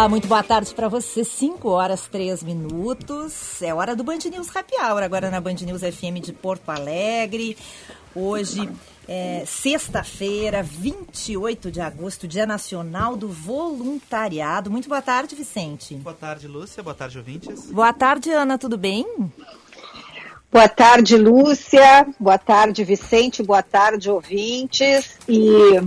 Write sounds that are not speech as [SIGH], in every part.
Olá, muito boa tarde para você. 5 horas 3 minutos. É hora do Band News Happy Hour, agora na Band News FM de Porto Alegre. Hoje é sexta-feira, 28 de agosto, Dia Nacional do Voluntariado. Muito boa tarde, Vicente. Boa tarde, Lúcia. Boa tarde, ouvintes. Boa tarde, Ana. Tudo bem? Boa tarde, Lúcia. Boa tarde, Vicente. Boa tarde, ouvintes. E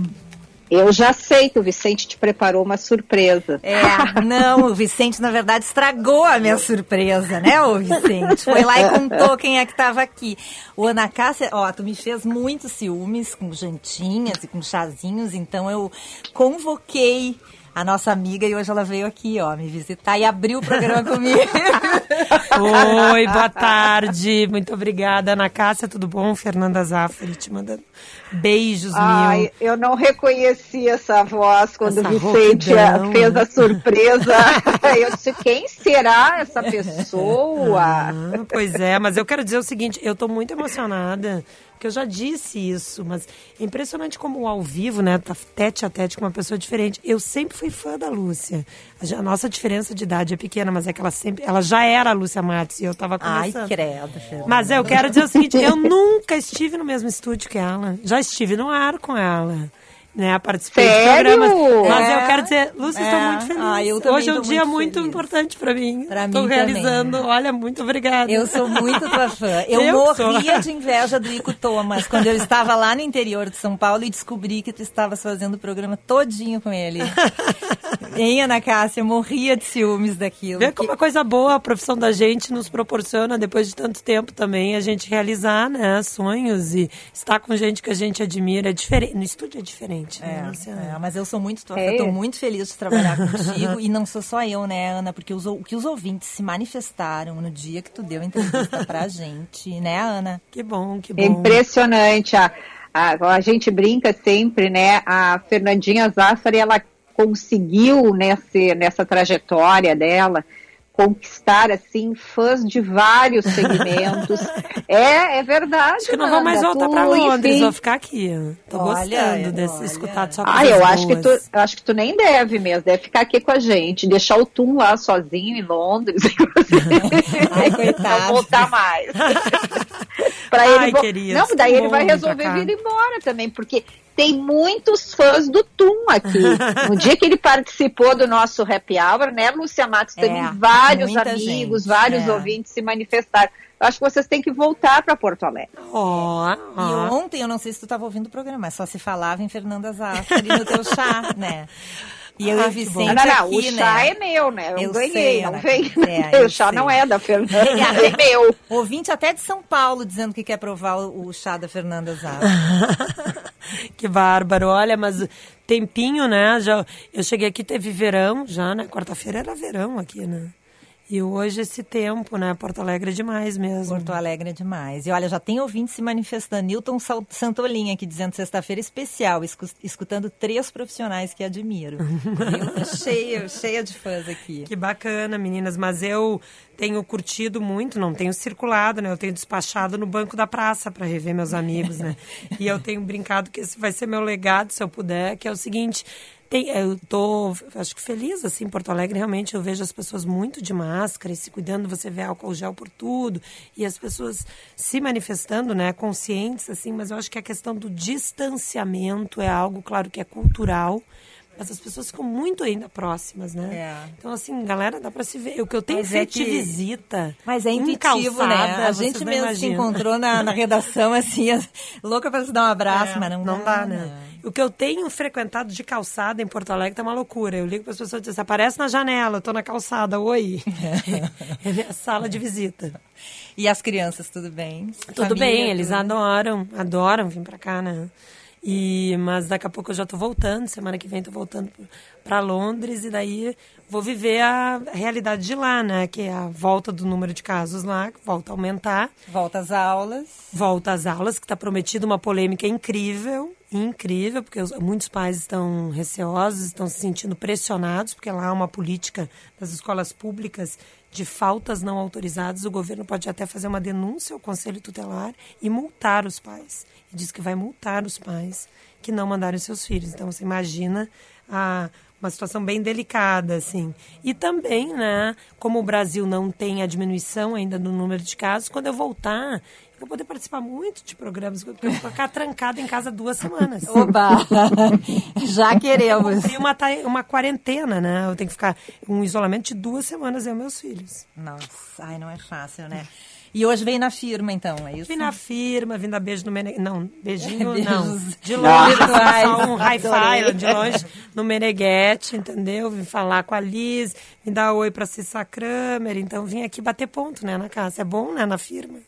eu já sei que o Vicente te preparou uma surpresa. É, não, o Vicente, na verdade, estragou a minha surpresa, né, o Vicente? Foi lá e contou quem é que estava aqui. O Ana Cássia, ó, tu me fez muitos ciúmes com jantinhas e com chazinhos, então eu convoquei a nossa amiga e hoje ela veio aqui, ó, me visitar e abriu o programa [LAUGHS] comigo. Oi, boa tarde. Muito obrigada, Ana Cássia, tudo bom? Fernanda Zaffari te mandando beijos Ai, mil. eu não reconheci essa voz quando Essa o Vicente rouquidão. fez a [LAUGHS] surpresa. [LAUGHS] eu disse, quem será essa pessoa? Ah, pois é, mas eu quero dizer o seguinte, eu tô muito emocionada, porque eu já disse isso, mas é impressionante como ao vivo, né, tá tete a tete com uma pessoa diferente. Eu sempre fui fã da Lúcia. A nossa diferença de idade é pequena, mas é que ela sempre, ela já era a Lúcia Matos e eu tava Ai, começando. credo, Fernanda. Mas eu quero dizer o seguinte, eu nunca estive no mesmo estúdio que ela. Já estive no ar com ela. Né, participei Sério? de programas. Mas É. eu quero dizer, Lúcia, estou É. muito feliz. Ah, Hoje é um dia muito importante para mim. Estou mim realizando. também. Olha, muito obrigada. Eu sou muito tua fã. Eu, Eu que sou. morria de inveja do Ico Thomas quando eu estava lá no interior de São Paulo e descobri que tu estavas fazendo o programa todinho com ele. [LAUGHS] Hein, Ana Cássia? Eu morria de ciúmes daquilo. Vê como é coisa boa a profissão da gente nos proporciona, depois de tanto tempo também, a gente realizar né, sonhos e estar com gente que a gente admira. É diferente. No estúdio é diferente. Né, É, Luciana? é, mas eu sou muito tua É. estou muito feliz de trabalhar [LAUGHS] contigo. e não sou só eu, né, Ana? Porque os, o que os ouvintes se manifestaram no dia que tu deu a entrevista pra [LAUGHS] gente, né, Ana? Que bom, que bom. Impressionante. A, a, a gente brinca sempre, né? A Fernandinha Zaffari, ela conseguiu nesse, nessa trajetória dela conquistar assim fãs de vários [LAUGHS] segmentos. é, é verdade. Acho que não vou mais Nanda. voltar para Londres, enfim, vou ficar aqui. Tô Olha, gostando desse olha. escutar só Ah, eu acho que tu, boas. eu acho que tu nem deve mesmo, deve ficar aqui com a gente, deixar o Tum lá sozinho em Londres. [LAUGHS] Ai, coitado. Não voltar mais. [LAUGHS] Ai, ele queridos, Não, daí ele vai resolver vir embora também, porque tem muitos fãs do Tum aqui. [LAUGHS] No dia que ele participou do nosso happy hour, né, Lúcia Matos, teve É, vários amigos, gente, vários é. ouvintes se manifestaram. Eu acho que vocês têm que voltar para Porto Alegre. Ó, E ó. ontem, eu não sei se tu estava ouvindo o programa, mas só se falava em Fernanda Zaffari no teu chá, [LAUGHS] né? E eu Ah, e Vicente. Não, não, não, aqui, o chá né? é meu, né? Eu, Eu ganhei, sei, não vem. é, [LAUGHS] o chá sei. não é da Fernanda, é meu. Ouvinte até de São Paulo dizendo que quer provar o, o chá da Fernanda Zaffari. [LAUGHS] que bárbaro. Olha, mas tempinho, né? Já, eu cheguei aqui, teve verão já, né? Quarta-feira era verão aqui, né? E hoje esse tempo, né? Porto Alegre é demais mesmo. Porto Alegre é demais. E olha, já tem ouvinte se manifestando. Newton Santolinha aqui dizendo sexta-feira especial, escu- escutando três profissionais que admiro. [LAUGHS] Tô cheia, cheia de fãs aqui. Que bacana, meninas. Mas eu tenho curtido muito, não tenho circulado, né? Eu tenho despachado no banco da praça para rever meus amigos, né? [LAUGHS] e eu tenho brincado que esse vai ser meu legado, se eu puder, que é o seguinte. Tem, eu tô, acho que feliz, assim, em Porto Alegre, realmente eu vejo as pessoas muito de máscara e se cuidando, você vê álcool gel por tudo, e as pessoas se manifestando, né, conscientes, assim, mas eu acho que a questão do distanciamento é algo, claro, que é cultural, mas as pessoas ficam muito ainda próximas, né? É. Então, assim, galera, dá pra se ver. O que eu tenho Mas é feito de que- visita. Mas é intuitivo, calçada, né? A gente mesmo se imaginam. encontrou na, na redação, assim, [LAUGHS] louca pra se dar um abraço, É, mas não, não dá, né? O que eu tenho frequentado de calçada em Porto Alegre tá uma loucura. Eu ligo para as pessoas e dizem, aparece na janela, eu tô na calçada, oi. [LAUGHS] é minha sala de visita. E as crianças, tudo bem? Tudo Família, bem, eles tudo? adoram, adoram vir pra cá, né? E, mas daqui a pouco eu já estou voltando, semana que vem estou voltando para Londres e daí vou viver a realidade de lá, né? Que é a volta do número de casos lá, que volta a aumentar. Volta às aulas. Volta às aulas, que está prometido uma polêmica incrível, incrível, porque os- muitos pais estão receosos, estão se sentindo pressionados, porque lá há uma política das escolas públicas de faltas não autorizadas. O governo pode até fazer uma denúncia ao conselho tutelar e multar os pais. E diz que vai multar os pais que não mandarem seus filhos. Então, você imagina a, uma situação bem delicada, assim. E também, né, como o Brasil não tem a diminuição ainda no número de casos, quando eu voltar, vou poder participar muito de programas, porque eu vou ficar trancada em casa duas semanas. Oba! [LAUGHS] Já queremos. Tem uma, uma quarentena, né? Eu tenho que ficar um isolamento de duas semanas eu e meus filhos. Nossa, ai, não é fácil, né? E hoje vem na firma, então, é isso? Vim na firma, vim dar beijo no Meneghetti. Não, beijinho [LAUGHS] Beijos não. De longe, virtuais. só um five de longe no Meneghetti, entendeu? Vim falar com a Liz, vim dar oi pra Cissa Kramer. Então vim aqui bater ponto, né, na casa. É bom, né, na firma.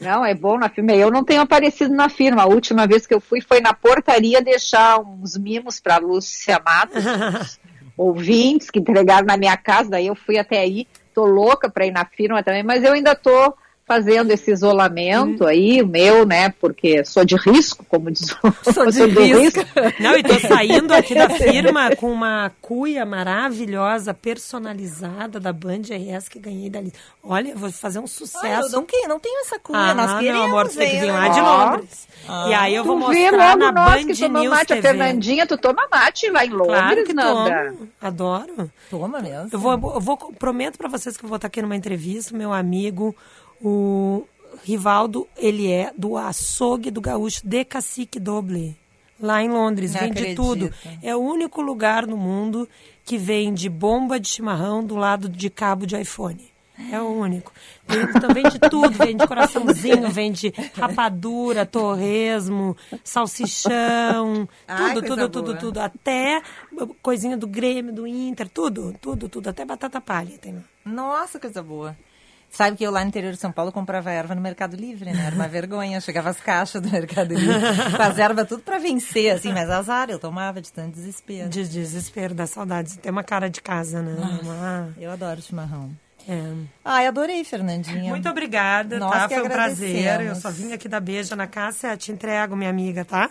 Não, é bom na firma. Eu não tenho aparecido na firma. A última vez que eu fui foi na portaria deixar uns mimos para Lúcia Matos, [LAUGHS] ouvintes que entregaram na minha casa. Daí eu fui até aí. Tô louca para ir na firma também, mas eu ainda tô fazendo esse isolamento aí, o meu, né? Porque sou de risco, como diz o [LAUGHS] Sou de do risco. Não, e tô saindo aqui da [LAUGHS] firma com uma cuia maravilhosa, personalizada da Band RS que ganhei da Liz. Olha, eu vou fazer um sucesso. não, que- não tenho essa cuia, Ah, nós queremos, meu amor, tem que vir lá né? de Ó. Londres. E aí eu vou Tu vê mostrar logo na nós Band que tomamos News mate, a TV. Fernandinha, tu toma mate lá em Londres, Claro que Nanda. tomo. Adoro. Toma mesmo. Eu vou, eu vou, prometo pra vocês que eu vou estar aqui numa entrevista, meu amigo, o Rivaldo, ele é do açougue do gaúcho de Cacique Doble, lá em Londres, Não vende acredito. tudo. É o único lugar no mundo que vende bomba de chimarrão do lado de cabo de iPhone. É o único. Então vende tudo, vende coraçãozinho, vende rapadura, torresmo, salsichão, Ai, tudo, tudo, tudo, boa. tudo. Até coisinha do Grêmio, do Inter, tudo, tudo, tudo. Até batata palha tem. Nossa, coisa boa. Sabe que eu lá no interior de São Paulo comprava erva no Mercado Livre, né? Era uma vergonha. Chegava as caixas do Mercado Livre com as ervas tudo pra vencer, assim. Mas azar, eu tomava de tanto desespero. De desespero, da saudade. Tem uma cara de casa, né? Uma- Eu adoro chimarrão. é. Ai, adorei, Fernandinha. Muito obrigada, Nós tá? Foi um prazer. Eu só vim aqui dar beijo na Cássia. Te entrego, minha amiga, tá?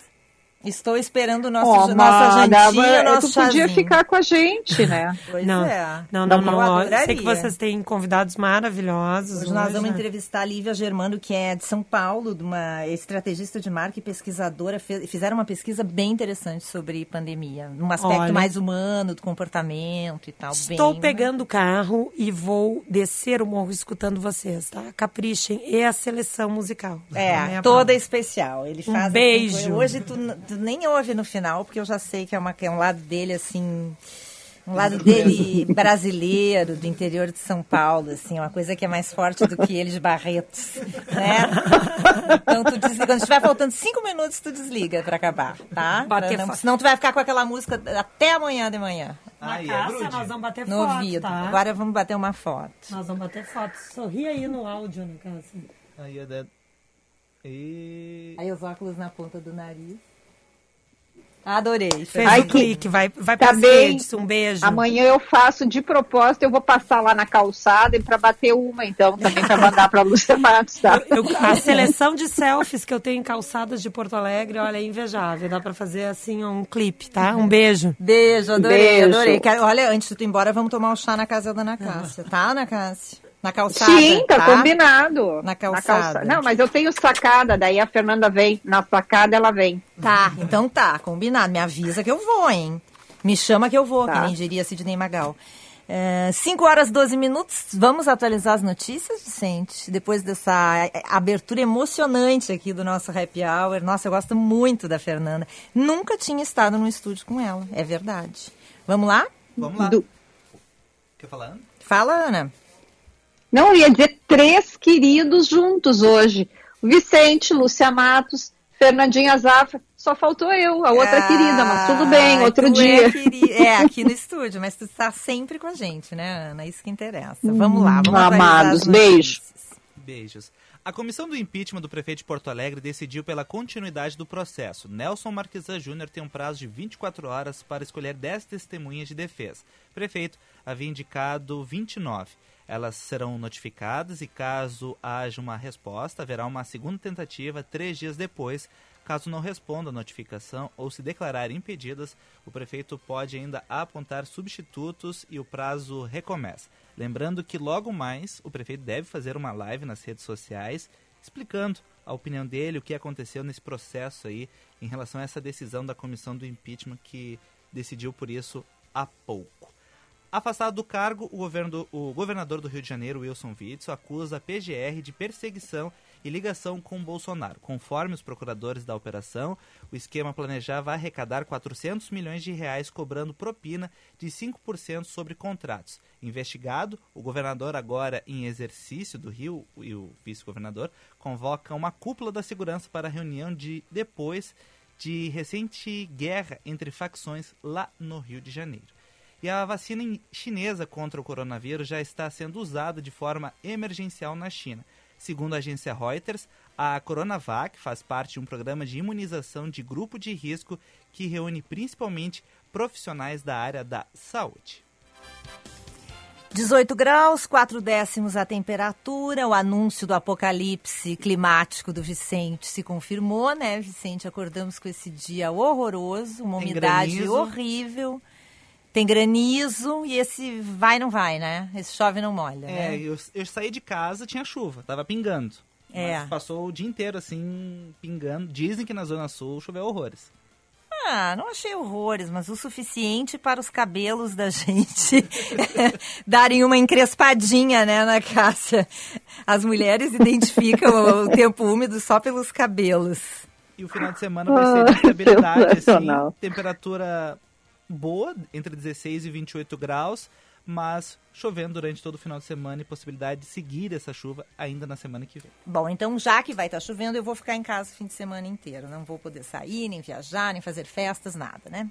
Estou esperando o nosso, Ó, nossa jantinha, nosso tu podia chazinho. ficar com a gente, né? Pois não, é. não, não, Eu não. eu sei que vocês têm convidados maravilhosos. Hoje nós vamos né? entrevistar a Lívia Germando, que é de São Paulo, de uma estrategista de marca e pesquisadora. Fizeram uma pesquisa bem interessante sobre pandemia, num aspecto Olha. mais humano, do comportamento e tal. Estou bem, pegando o carro e vou descer o morro escutando vocês, tá? Caprichem. E a seleção musical. É, Minha toda palavra. especial. Ele Um faz assim, beijo. hoje tu, tu nem ouve no final, porque eu já sei que é, uma, que é um lado dele assim. Um lado dele brasileiro, do interior de São Paulo, assim, uma coisa que é mais forte do que ele de Barretos, né? Então tu desliga, quando estiver faltando cinco minutos, tu desliga pra acabar, tá? Bater Pra não- foto. senão tu vai ficar com aquela música até amanhã de manhã, Na Ai, é Cássia, grude? nós vamos bater no foto, ouvido. tá? Agora vamos bater uma foto. Nós vamos bater foto. Sorri aí no áudio, né, Cássia? Aí é da... E... Aí os óculos na ponta do nariz. Adorei. Fez Ai, um que- clique, vai, vai Tá pra bem. redes, um beijo. Amanhã eu faço de propósito, eu vou passar lá na calçada e para bater uma, então, também para mandar para [LAUGHS] Lúcia Matos, tá? Eu- a seleção de selfies que eu tenho em calçadas de Porto Alegre, olha, é invejável. Dá pra fazer assim um clipe, tá? Um beijo. Beijo, adorei, Beijo. adorei. Quero- olha, antes de tu ir embora, vamos tomar um chá na casa da Ana Cássia, tá, Ana Cássia? Na calçada, Sim, tá, combinado. Na calçada. Não, mas eu tenho sacada, daí a Fernanda vem, na sacada ela vem. Tá, então tá, combinado. Me avisa que eu vou, hein? Me chama que eu vou, Tá. que nem diria Sidney Magal. 5 horas 12 minutos, vamos atualizar as notícias, Vicente? Depois dessa eh, abertura emocionante aqui do nosso happy hour. Nossa, eu gosto muito da Fernanda. Nunca tinha estado no estúdio com ela, é verdade. Vamos lá? Vamos lá. Do- Quer falar? Fala, Ana. Não, eu ia dizer três queridos juntos hoje. O Vicente, Lúcia Matos, Fernandinha Zafra. Só faltou eu, a outra Ah, querida, mas tudo bem, outro tu dia. É, queri- [LAUGHS] é, aqui no estúdio, mas tu está sempre com a gente, né, Ana? Isso que interessa. Vamos lá, vamos atualizar amados, as beijo. notícias. Beijos. A comissão do impeachment do prefeito de Porto Alegre decidiu pela continuidade do processo. Nelson Marquesan Júnior tem um prazo de 24 horas para escolher 10 testemunhas de defesa. O prefeito havia indicado 29. Elas serão notificadas e, caso haja uma resposta, haverá uma segunda tentativa três dias depois. Caso não responda a notificação ou se declararem impedidas, o prefeito pode ainda apontar substitutos e o prazo recomeça. Lembrando que logo mais o prefeito deve fazer uma live nas redes sociais explicando a opinião dele, o que aconteceu nesse processo aí em relação a essa decisão da comissão do impeachment que decidiu por isso há pouco. Afastado do cargo, o, governo, o governador do Rio de Janeiro, Wilson Witzel, acusa a PGR de perseguição e ligação com Bolsonaro. Conforme os procuradores da operação, o esquema planejava arrecadar 400 milhões de reais cobrando propina de 5% sobre contratos. Investigado, o governador agora em exercício do Rio e o vice-governador convocam uma cúpula da segurança para a reunião de depois de recente guerra entre facções lá no Rio de Janeiro. E a vacina chinesa contra o coronavírus já está sendo usada de forma emergencial na China. Segundo a agência Reuters, a Coronavac faz parte de um programa de imunização de grupo de risco que reúne principalmente profissionais da área da saúde. 18 graus, 4 décimos a temperatura. O anúncio do apocalipse climático do Vicente se confirmou, né, Vicente? Acordamos com esse dia horroroso, uma Tem umidade granizo. horrível. Tem granizo e esse vai não vai, né? Esse chove não molha, É, né? eu, eu saí de casa, tinha chuva, tava pingando. É. Mas passou o dia inteiro assim, pingando. Dizem que na Zona Sul choveu horrores. Ah, não achei horrores, mas o suficiente para os cabelos da [LAUGHS] gente [LAUGHS] darem uma encrespadinha, né, na Cássia. As mulheres identificam o tempo úmido só pelos cabelos. E o final de semana vai ser de [LAUGHS] estabilidade, assim, temperatura boa, entre 16 e 28 graus, mas chovendo durante todo o final de semana e possibilidade de seguir essa chuva ainda na semana que vem. Bom, então já que vai estar chovendo, eu vou ficar em casa o fim de semana inteiro. Não vou poder sair, nem viajar, nem fazer festas, nada, né?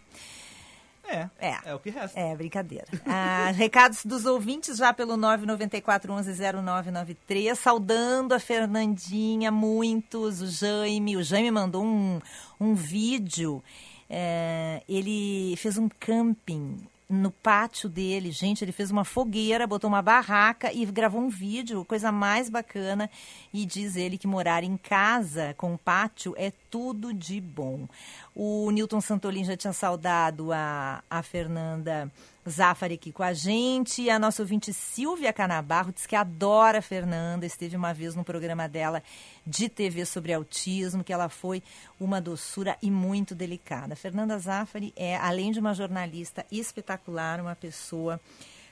É, É. é, o que resta. É, brincadeira. Ah, [LAUGHS] recados dos ouvintes já pelo 994-11-0993, saudando a Fernandinha, muitos, o Jaime. O Jaime mandou um, um vídeo. É, ele fez um camping no pátio dele, gente, ele fez uma fogueira, botou uma barraca e gravou um vídeo, coisa mais bacana. E diz ele que morar em casa com pátio é tudo de bom. O Newton Santolin já tinha saudado a, a Fernanda Zafari aqui com a gente. E a nossa ouvinte Silvia Canabarro diz que adora a Fernanda. Esteve uma vez no programa dela de TV sobre autismo, que ela foi uma doçura e muito delicada. Fernanda Zafari é, além de uma jornalista espetacular, uma pessoa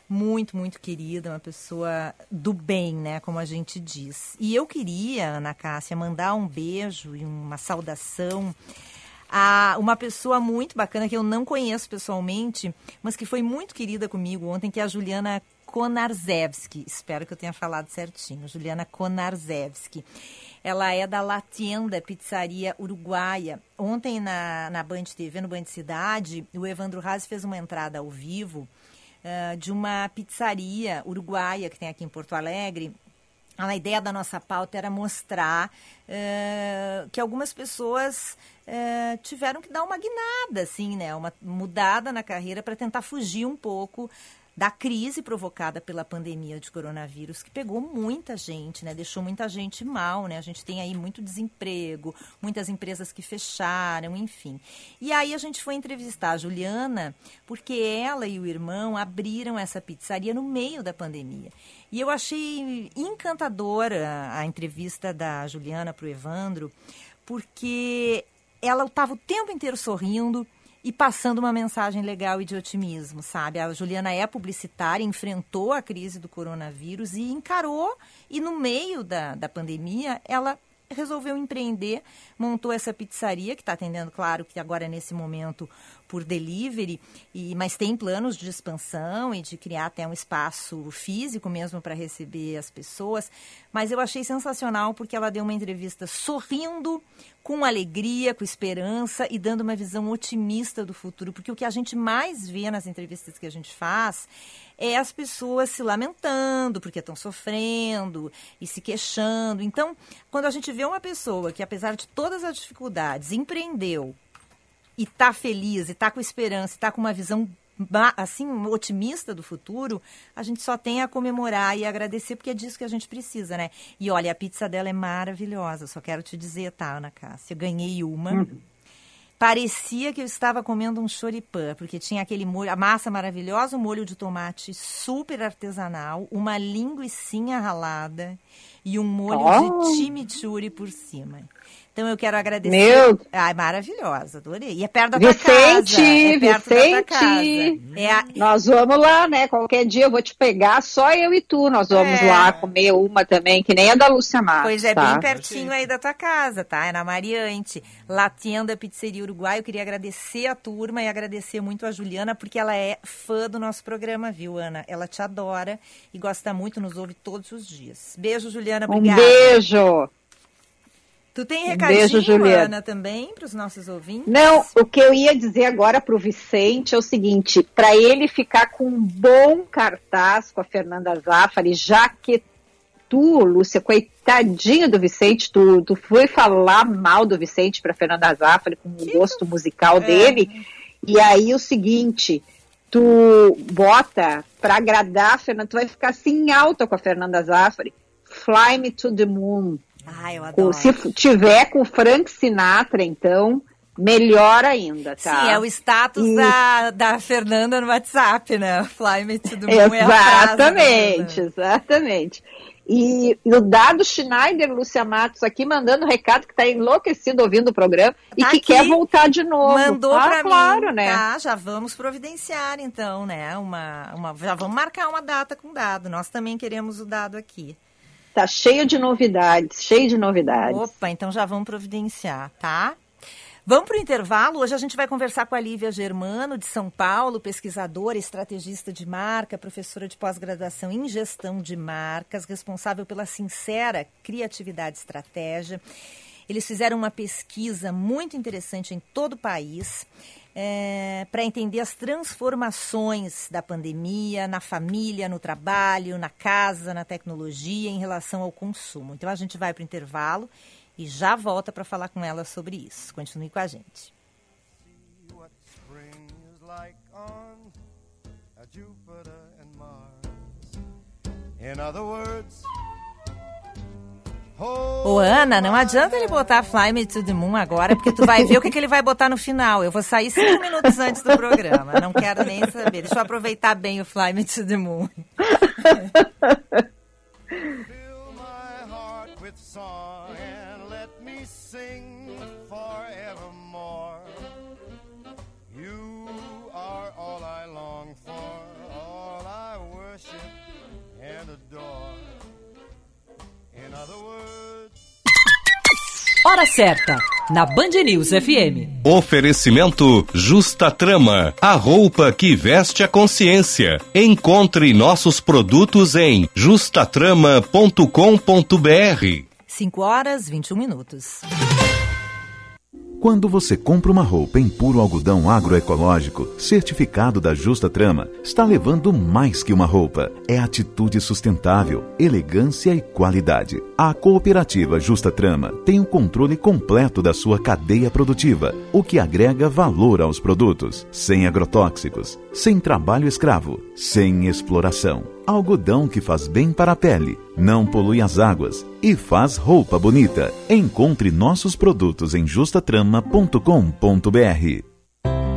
muito, muito querida, uma pessoa do bem, né, como a gente diz. E eu queria, Ana Cássia, mandar um beijo e uma saudação a uma pessoa muito bacana que eu não conheço pessoalmente, mas que foi muito querida comigo ontem, que é a Juliana Konarzewski. Espero que eu tenha falado certinho. Juliana Konarzewski. Ela é da La Tienda Pizzaria Uruguaia. Ontem na, na Band TV, no Band Cidade, o Evandro Haas fez uma entrada ao vivo ah, de uma pizzaria uruguaia que tem aqui em Porto Alegre, a ideia da nossa pauta era mostrar eh, que algumas pessoas eh, tiveram que dar uma guinada, assim, né? Uma mudada na carreira para tentar fugir um pouco da crise provocada pela pandemia de coronavírus, que pegou muita gente, né? Deixou muita gente mal, né? A gente tem aí muito desemprego, muitas empresas que fecharam, enfim. E aí a gente foi entrevistar a Juliana, porque ela e o irmão abriram essa pizzaria no meio da pandemia. E eu achei encantadora a entrevista da Juliana para o Evandro, porque ela estava o tempo inteiro sorrindo e passando uma mensagem legal e de otimismo, sabe? A Juliana é publicitária, enfrentou a crise do coronavírus e encarou, e no meio da, da pandemia, ela resolveu empreender, montou essa pizzaria, que está atendendo, claro, que agora nesse momento por delivery, e, mas tem planos de expansão e de criar até um espaço físico mesmo para receber as pessoas. Mas eu achei sensacional porque ela deu uma entrevista sorrindo, com alegria, com esperança e dando uma visão otimista do futuro, porque o que a gente mais vê nas entrevistas que a gente faz é as pessoas se lamentando porque estão sofrendo e se queixando. Então, quando a gente vê uma pessoa que, apesar de todas as dificuldades, empreendeu e está feliz, e está com esperança, está com uma visão assim otimista do futuro, a gente só tem a comemorar e agradecer porque é disso que a gente precisa, né? E olha, a pizza dela é maravilhosa. Só quero te dizer, tá, Ana Cássia, eu ganhei uma. Uhum. Parecia que eu estava comendo um choripã, porque tinha aquele molho, a massa maravilhosa, o molho de tomate super artesanal, uma linguiçinha ralada e um molho oh. de chimichurri por cima. Então eu quero agradecer. Meu. Ai, maravilhosa, adorei. E é perto da Vicente, tua casa. É perto Vicente, da tua casa. É a... Nós vamos lá, né? Qualquer dia eu vou te pegar, só eu e tu. Nós vamos é. lá comer uma também, que nem a da Lúcia Matos. Pois é, tá? bem pertinho aí da tua casa, tá? É na Mariante. Latenda Pizzeria Uruguai. Eu queria agradecer a turma e agradecer muito a Juliana, porque ela é fã do nosso programa, viu, Ana? Ela te adora e gosta muito, nos ouve todos os dias. Beijo, Juliana. Obrigada. Um beijo. Tu tem recadinho, Beijo, Juliana. Ana, também para os nossos ouvintes? Não, o que eu ia dizer agora para o Vicente é o seguinte: para ele ficar com um bom cartaz com a Fernanda Zaffari, já que tu, Lúcia, coitadinha do Vicente, tu, tu foi falar mal do Vicente para Fernanda Zaffari com o gosto musical é. dele. E aí o seguinte, tu bota para agradar a Fernanda, tu vai ficar assim alta com a Fernanda Zaffari. Fly me to the moon. Ah, eu adoro. Se tiver com Frank Sinatra, então, melhor ainda, tá? Sim, é o status e... da, da Fernanda no WhatsApp, né? Fly me to the moon Exatamente, é exatamente. E, e, o Dado Schneider, Lúcia Matos, aqui mandando recado que está enlouquecido ouvindo o programa tá e que quer voltar de novo. Mandou ah, para claro, mim. né? Tá, já vamos providenciar então, né? Uma, uma, já vamos marcar uma data com o Dado. Nós também queremos o Dado aqui. Tá cheio de novidades, cheio de novidades. Opa, então já vamos providenciar, tá? Vamos para o intervalo. Hoje a gente vai conversar com a Lívia Germano, de São Paulo, pesquisadora, estrategista de marca, professora de pós-graduação em gestão de marcas, responsável pela sincera criatividade e estratégia. Eles fizeram uma pesquisa muito interessante em todo o país é, para entender as transformações da pandemia na família, no trabalho, na casa, na tecnologia em relação ao consumo. Então a gente vai para o intervalo e já volta para falar com ela sobre isso. Continue com a gente. In other words, Ô, Ana, não adianta ele botar Fly Me to the Moon agora, porque tu vai ver o que, que ele vai botar no final. Eu vou sair cinco minutos antes do programa. Não quero nem saber. Deixa eu aproveitar bem o Fly Me to the Moon. Hora certa, na Band News FM. Oferecimento Justa Trama, a roupa que veste a consciência. Encontre nossos produtos em justatrama.com.br. 5 horas 21 minutos. Quando você compra uma roupa em puro algodão agroecológico, certificado da Justa Trama, está levando mais que uma roupa. É atitude sustentável, elegância e qualidade. A cooperativa Justa Trama tem o controle completo da sua cadeia produtiva, o que agrega valor aos produtos, sem agrotóxicos, sem trabalho escravo, sem exploração. Algodão que faz bem para a pele, não polui as águas e faz roupa bonita. Encontre nossos produtos em justatrama.com.br.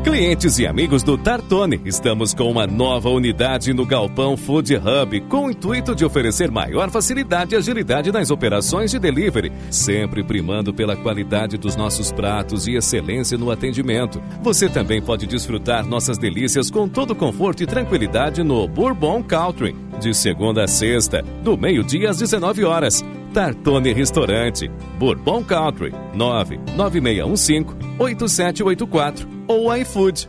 Clientes e amigos do Tartone, estamos com uma nova unidade no Galpão Food Hub, com o intuito de oferecer maior facilidade e agilidade nas operações de delivery, sempre primando pela qualidade dos nossos pratos e excelência no atendimento. Você também pode desfrutar nossas delícias com todo conforto e tranquilidade no Bourbon Country, de segunda a sexta, do meio-dia às 19 horas. Tartone Restaurante, Bourbon Country, 99615 8784 ou iFood.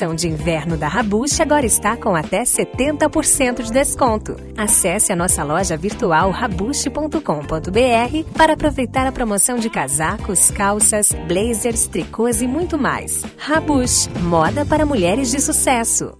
A coleção de inverno da Rabush agora está com até 70% de desconto. Acesse a nossa loja virtual rabush.com.br para aproveitar a promoção de casacos, calças, blazers, tricôs e muito mais. Rabush, moda para mulheres de sucesso.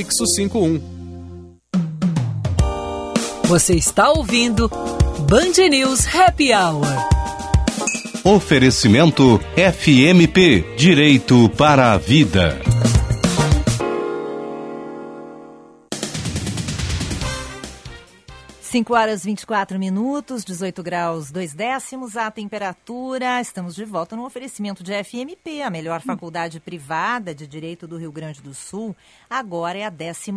prefixo 51. Você está ouvindo Band News Happy Hour. Oferecimento FMP Direito para a Vida. Cinco horas 24 minutos, 18 graus, 2 décimos a temperatura. Estamos de volta no oferecimento de FMP, a melhor faculdade privada de Direito do Rio Grande do Sul. Agora é a 11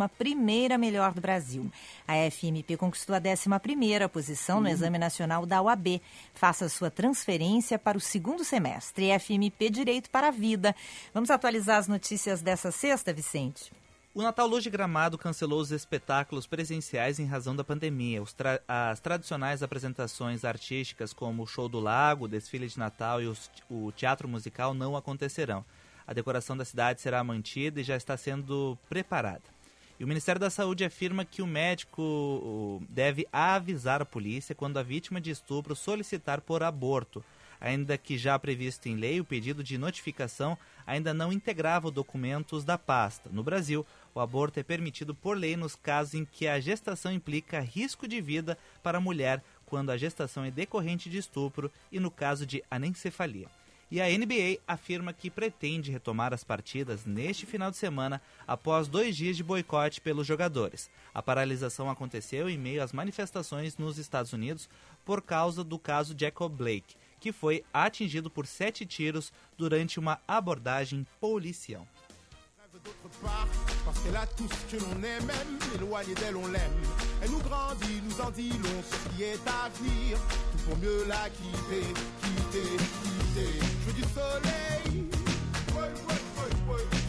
melhor do Brasil. A FMP conquistou a 11 posição no Exame Nacional da UAB. Faça sua transferência para o segundo semestre. FMP Direito para a Vida. Vamos atualizar as notícias dessa sexta, Vicente? O Natal Luz de Gramado cancelou os espetáculos presenciais em razão da pandemia. Tra as tradicionais apresentações artísticas, como o Show do Lago, o Desfile de Natal e o Teatro Musical, não acontecerão. A decoração da cidade será mantida e já está sendo preparada. E o Ministério da Saúde afirma que o médico deve avisar a polícia quando a vítima de estupro solicitar por aborto. Ainda que já previsto em lei, o pedido de notificação ainda não integrava documentos da pasta. No Brasil, o aborto é permitido por lei nos casos em que a gestação implica risco de vida para a mulher, quando a gestação é decorrente de estupro e no caso de anencefalia. E a NBA afirma que pretende retomar as partidas neste final de semana após dois dias de boicote pelos jogadores. A paralisação aconteceu em meio às manifestações nos Estados Unidos por causa do caso Jacob Blake, que foi atingido por sete tiros durante uma abordagem policial. Parce qu'elle a tout ce que l'on aime, même éloigné d'elle on l'aime. Elle nous grandit, nous en dit long ce qui est à venir, tout pour mieux la quitter, quitter, quitter. Je veux du soleil,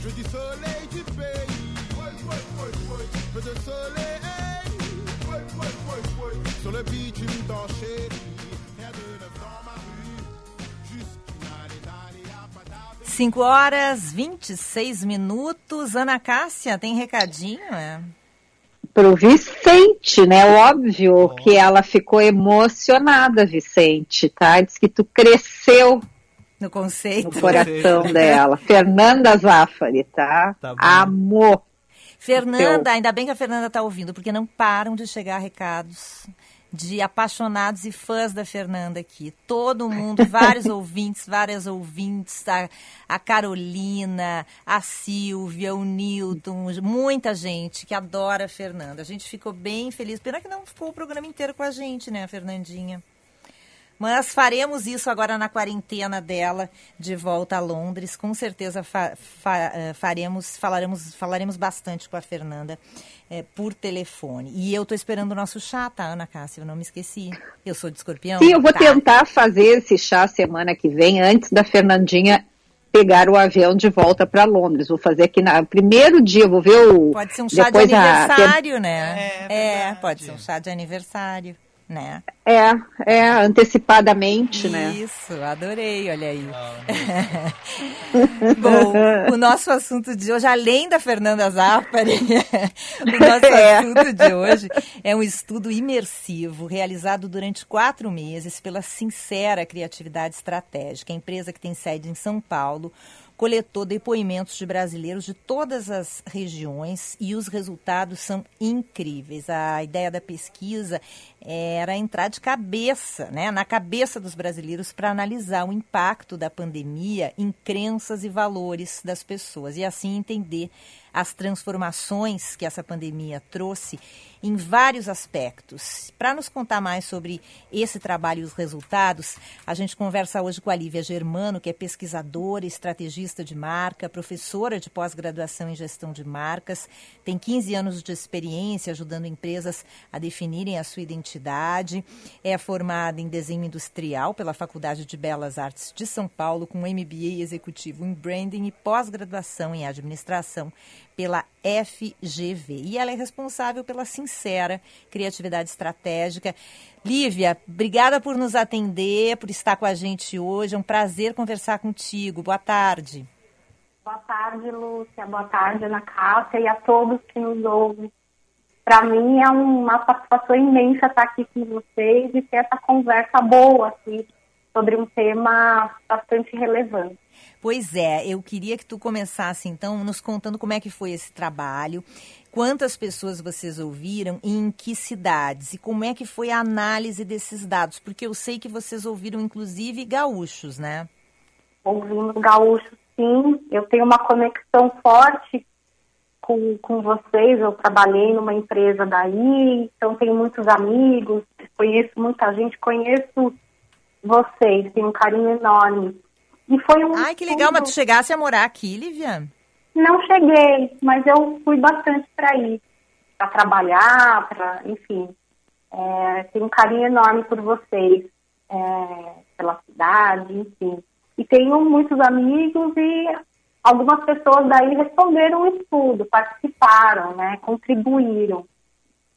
je veux du soleil du pays, je veux de soleil, sur le bitume d'enchéri, 5 horas 26 minutos. Ana Cássia, tem recadinho? É? Pro Vicente, né? Óbvio que ela ficou emocionada, Vicente, tá? Diz que tu cresceu no conceito. no coração dela. Fernanda Zafari, tá? Tá bom. Amor. Fernanda, ainda bem que a Fernanda está ouvindo, porque não param de chegar recados de apaixonados e fãs da Fernanda aqui. Todo mundo, [LAUGHS] vários ouvintes, várias ouvintes, a, a Carolina, a Silvia, o Newton, muita gente que adora a Fernanda. A gente ficou bem feliz. Pena que não ficou o programa inteiro com a gente, né, a Fernandinha? Mas faremos isso agora na quarentena dela, de volta a Londres. Com certeza fa fa eh, faremos, falaremos, falaremos bastante com a Fernanda é, por telefone. E eu estou esperando o nosso chá, tá, Ana Cássia? Eu não me esqueci. Eu sou de escorpião. Sim, eu vou tá. tentar fazer esse chá semana que vem, antes da Fernandinha pegar o avião de volta para Londres. Vou fazer aqui no primeiro dia, vou ver o. Pode ser um chá depois de a- aniversário, né? É, É, pode ser um chá de aniversário, né? É, é, antecipadamente, né? Isso, adorei, olha aí. [LAUGHS] Bom, o nosso assunto de hoje, além da Fernanda Zappari, [LAUGHS] o nosso É. assunto de hoje é um estudo imersivo realizado durante quatro meses pela Sincera Criatividade Estratégica, a empresa que tem sede em São Paulo, coletou depoimentos de brasileiros de todas as regiões e os resultados são incríveis. A ideia da pesquisa era entrar de cabeça, né, na cabeça dos brasileiros para analisar o impacto da pandemia em crenças e valores das pessoas e assim entender as transformações que essa pandemia trouxe em vários aspectos. Para nos contar mais sobre esse trabalho e os resultados, a gente conversa hoje com a Lívia Germano, que é pesquisadora, estrategista de marca, professora de pós-graduação em gestão de marcas, tem 15 anos de experiência ajudando empresas a definirem a sua identidade, é formada em desenho industrial pela Faculdade de Belas Artes de São Paulo, com MBA executivo em branding e pós-graduação em administração pela FGV. E ela é responsável pela Sincera Criatividade Estratégica. Lívia, obrigada por nos atender, por estar com a gente hoje. É um prazer conversar contigo. Boa tarde. Boa tarde, Lúcia. Boa tarde, Ana Cássia e a todos que nos ouvem. Para mim é uma satisfação imensa estar aqui com vocês e ter essa conversa boa aqui sobre um tema bastante relevante. Pois é, eu queria que tu começasse então nos contando como é que foi esse trabalho, quantas pessoas vocês ouviram e em que cidades e como é que foi a análise desses dados, porque eu sei que vocês ouviram inclusive gaúchos, né? Ouvimos gaúchos, sim. Eu tenho uma conexão forte com, com vocês. Eu trabalhei numa empresa daí, então tenho muitos amigos, conheço muita gente, conheço vocês, tenho um carinho enorme. E foi um Ai, que legal, mas tu chegasse a morar aqui, Lívia? Não cheguei, mas eu fui bastante para ir, para trabalhar, para, enfim. É, tenho um carinho enorme por vocês, é, pela cidade, enfim. E tenho muitos amigos e algumas pessoas daí responderam o estudo, participaram, né, contribuíram.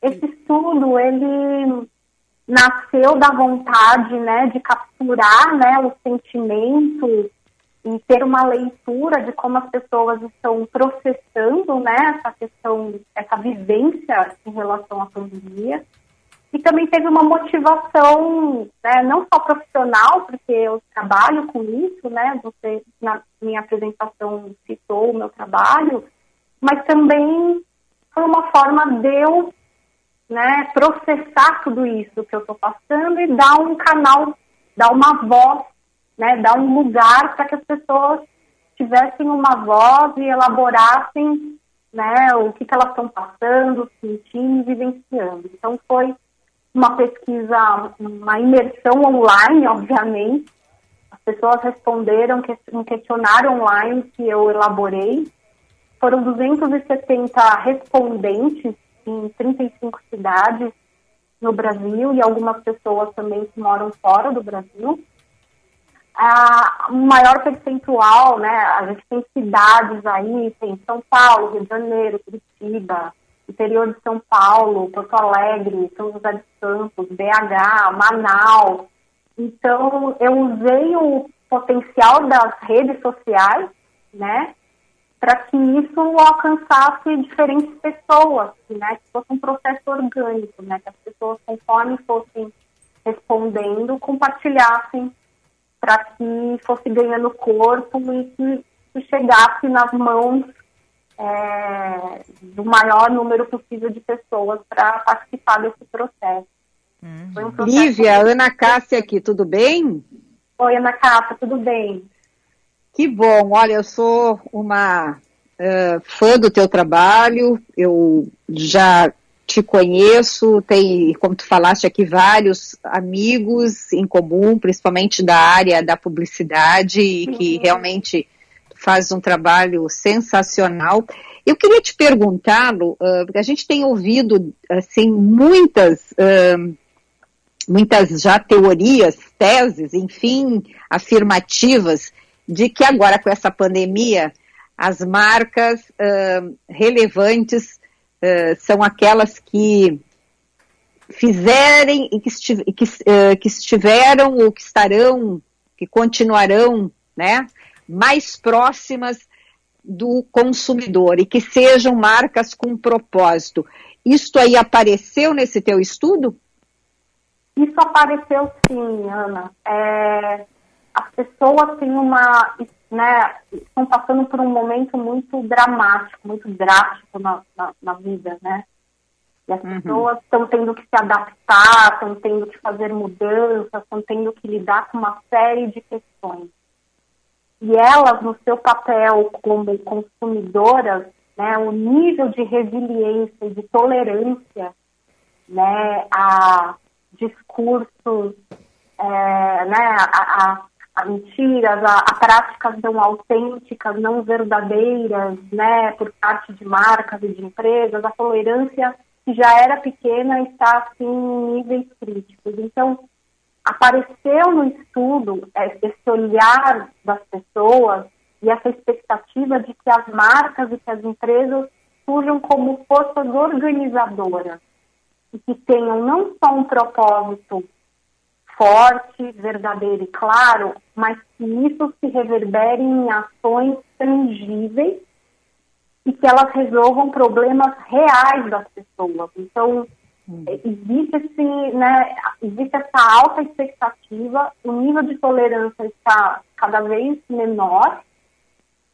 Esse estudo, ele nasceu da vontade, né, de capturar, né, o sentimento e ter uma leitura de como as pessoas estão processando, né, essa questão, essa vivência em relação à pandemia. E também teve uma motivação, né, não só profissional, porque eu trabalho com isso, né, você na minha apresentação citou o meu trabalho, mas também foi uma forma de eu né, processar tudo isso que eu estou passando e dar um canal, dar uma voz, né, dar um lugar para que as pessoas tivessem uma voz e elaborassem né, o que, que elas estão passando, sentindo vivenciando. Então foi uma pesquisa, uma imersão online, obviamente. As pessoas responderam um questionário online que eu elaborei. Foram 270 respondentes em 35 cidades no Brasil e algumas pessoas também que moram fora do Brasil. O maior percentual, né? A gente tem cidades aí, tem São Paulo, Rio de Janeiro, Curitiba, interior de São Paulo, Porto Alegre, São José dos Campos, BH, Manaus. Então, eu usei o potencial das redes sociais, né? para que isso alcançasse diferentes pessoas, né, que fosse um processo orgânico, né, que as pessoas, conforme fossem respondendo, compartilhassem para que fosse ganhando corpo e que, que chegasse nas mãos é, do maior número possível de pessoas para participar desse processo. Foi um processo Lívia, Ana Cássia aqui, tudo bem? Oi, Ana Cássia, tudo bem? Que bom, olha, eu sou uma eh, fã do teu trabalho, eu já te conheço, tem, como tu falaste aqui, vários amigos em comum, principalmente da área da publicidade, e que realmente faz um trabalho sensacional. Eu queria te perguntar, Lu, uh, porque a gente tem ouvido assim muitas uh, muitas já teorias, teses, enfim, afirmativas de que agora com essa pandemia as marcas uh, relevantes são aquelas que fizerem e que, estiv que, que estiveram ou que estarão, que continuarão, né, mais próximas do consumidor e que sejam marcas com propósito. Isto aí apareceu nesse teu estudo? Isso apareceu sim, Ana. É, as pessoas têm uma, né, estão passando por um momento muito dramático, muito drástico na, na, na vida, né? E as uhum. pessoas estão tendo que se adaptar, estão tendo que fazer mudanças, estão tendo que lidar com uma série de questões e elas, no seu papel como consumidoras, né, o nível de resiliência e de tolerância né, a discursos, é, né, a, a, a mentiras, a, a, práticas não autênticas, não verdadeiras, né, por parte de marcas e de empresas, a tolerância que já era pequena está assim em níveis críticos. Então, apareceu no estudo é, esse olhar das pessoas e essa expectativa de que as marcas e que as empresas surjam como forças organizadoras e que tenham não só um propósito forte, verdadeiro e claro, mas que isso se reverbere em ações tangíveis e que elas resolvam problemas reais das pessoas. Então, existe, esse, né, existe essa alta expectativa, o nível de tolerância está cada vez menor,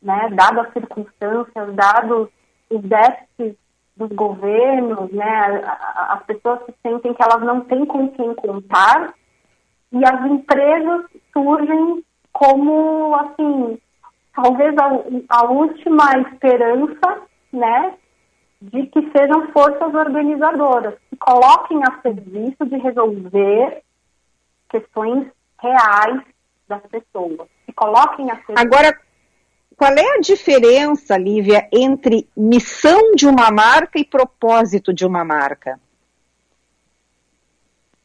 né, dadas as circunstâncias, dados os déficits dos governos, né, as pessoas se sentem que elas não têm com quem contar, e as empresas surgem como, assim, talvez a, a última esperança, né, de que sejam forças organizadoras, que coloquem a serviço de resolver questões reais das pessoas, que coloquem a serviço. Agora, qual é a diferença, Lívia, entre missão de uma marca e propósito de uma marca?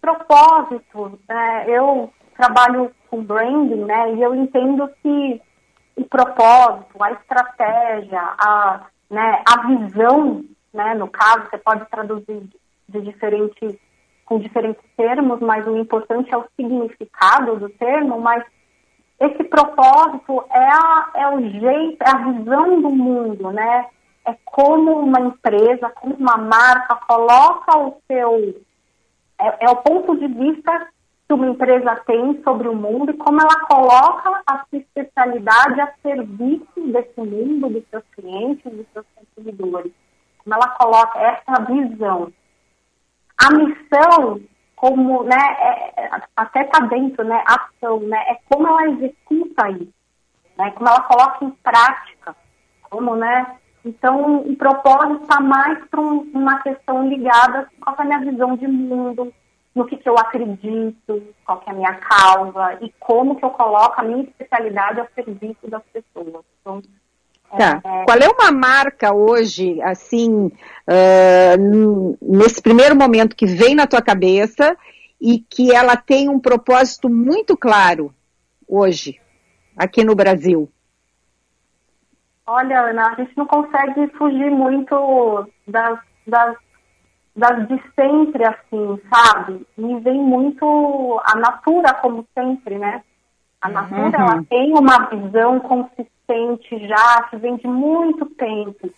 Propósito, é, eu trabalho com branding, né, e eu entendo que o propósito, a estratégia, a né, a visão, né, no caso, você pode traduzir de diferentes, com diferentes termos, mas o importante é o significado do termo, mas esse propósito é, a, é o jeito, é a visão do mundo, né? É como uma empresa, como uma marca coloca o seu. É, é o ponto de vista que uma empresa tem sobre o mundo e como ela coloca a sua especialidade a serviço desse mundo, dos seus clientes, dos seus consumidores. Como ela coloca essa visão. A missão, como, né, é, é até está dentro, né, ação, né, é como ela executa isso, né, como ela coloca em prática, como, né, então o propósito está mais para um, uma questão ligada com a minha visão de mundo, no que, que eu acredito, qual que é a minha causa e como que eu coloco a minha especialidade ao serviço das pessoas. Então, Tá. É... Qual é uma marca hoje, assim, uh, nesse primeiro momento que vem na tua cabeça e que ela tem um propósito muito claro hoje, aqui no Brasil? Olha, Ana, a gente não consegue fugir muito das das de sempre, assim, sabe? Me vem muito a Natura, como sempre, né? A Natura, uhum. ela tem uma visão consistente já, que vem de muito tempo,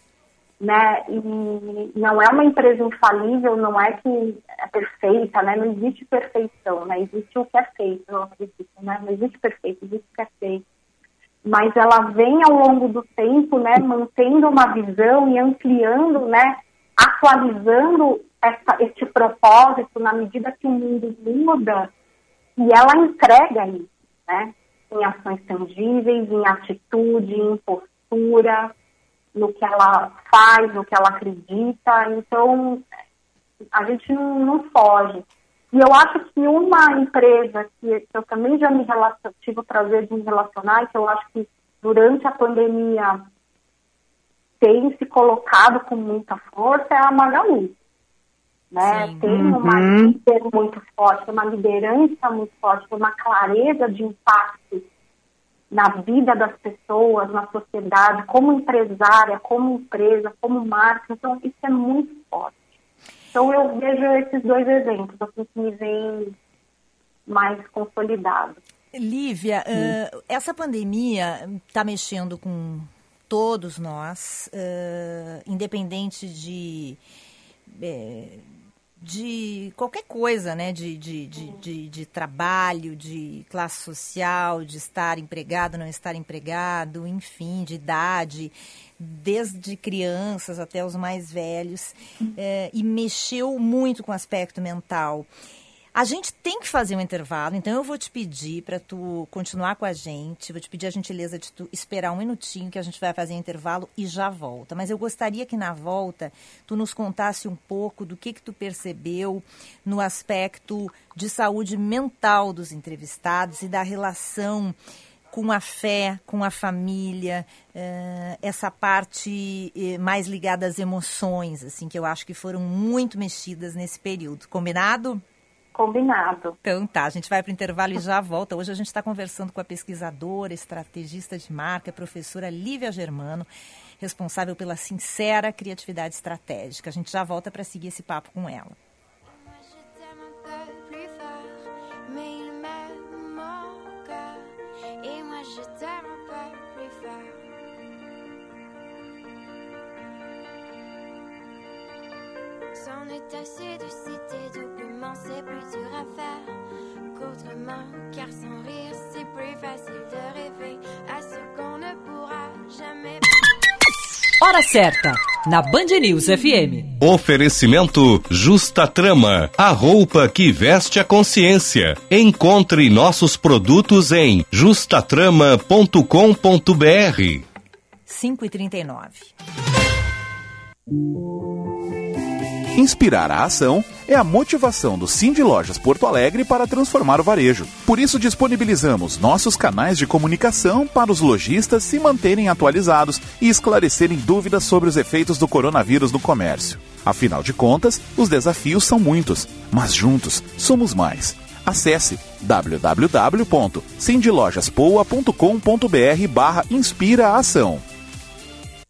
né? E não é uma empresa infalível, não é que é perfeita, né? Não existe perfeição, né? Existe o que é feito, eu acredito, né? Não existe perfeito, existe o que é feito. Mas ela vem ao longo do tempo, né? Mantendo uma visão e ampliando, né? Atualizando essa, este propósito na medida que o mundo muda e ela entrega isso, né? Em ações tangíveis, em atitude, em postura, no que ela faz, no que ela acredita. Então, a gente não, não foge. E eu acho que uma empresa que eu também já me relacion, tive o prazer de me relacionar, e que eu acho que durante a pandemia tem se colocado com muita força, é a Magalu. Né? Tem uma Uhum. líder muito forte, uma liderança muito forte, tem uma clareza de impacto na vida das pessoas, na sociedade, como empresária, como empresa, como marca. Então, isso é muito forte. Então, eu vejo esses dois exemplos, assim, que me vêm mais consolidados. Lívia, eh, essa pandemia está mexendo com todos nós, eh, independente de, eh, de qualquer coisa, né? De, de, de, de, de trabalho, de classe social, de estar empregado, não estar empregado, enfim, de idade, desde crianças até os mais velhos, eh, e mexeu muito com o aspecto mental. A gente tem que fazer um intervalo, então eu vou te pedir para tu continuar com a gente, vou te pedir a gentileza de tu esperar um minutinho que a gente vai fazer um intervalo e já volta. Mas eu gostaria que na volta tu nos contasse um pouco do que que tu percebeu no aspecto de saúde mental dos entrevistados e da relação com a fé, com a família, eh, essa parte eh, mais ligada às emoções, assim, que eu acho que foram muito mexidas nesse período. Combinado? Combinado. Então tá, a gente vai para o intervalo e já volta. Hoje a gente está conversando com a pesquisadora, estrategista de marca, professora Lívia Germano, responsável pela sincera criatividade estratégica. A gente já volta para seguir esse papo com ela. plus fort, Séducité doublement, c'est plus dur à faire qu'autrement. Car sans rire, c'est plus facile de rêver à ce qu'on ne pourra jamais. Hora certa, na Band News FM. Oferecimento Justa Trama, a roupa que veste a consciência. Encontre nossos produtos em justatrama.com.br. 5 e 39 Inspirar a ação é a motivação do Cindy Lojas Porto Alegre para transformar o varejo. Por isso, disponibilizamos nossos canais de comunicação para os lojistas se manterem atualizados e esclarecerem dúvidas sobre os efeitos do coronavírus no comércio. Afinal de contas, os desafios são muitos, mas juntos somos mais. Acesse www.cindylojaspoa.com.br barra Inspira Ação.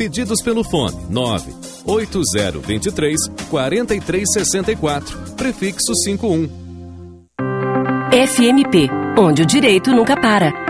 Pedidos pelo fone 9 8023 4364, prefixo 51. FMP, onde o direito nunca para.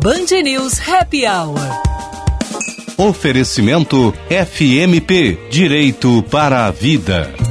Band News Happy Hour. Oferecimento FMP Direito para a Vida.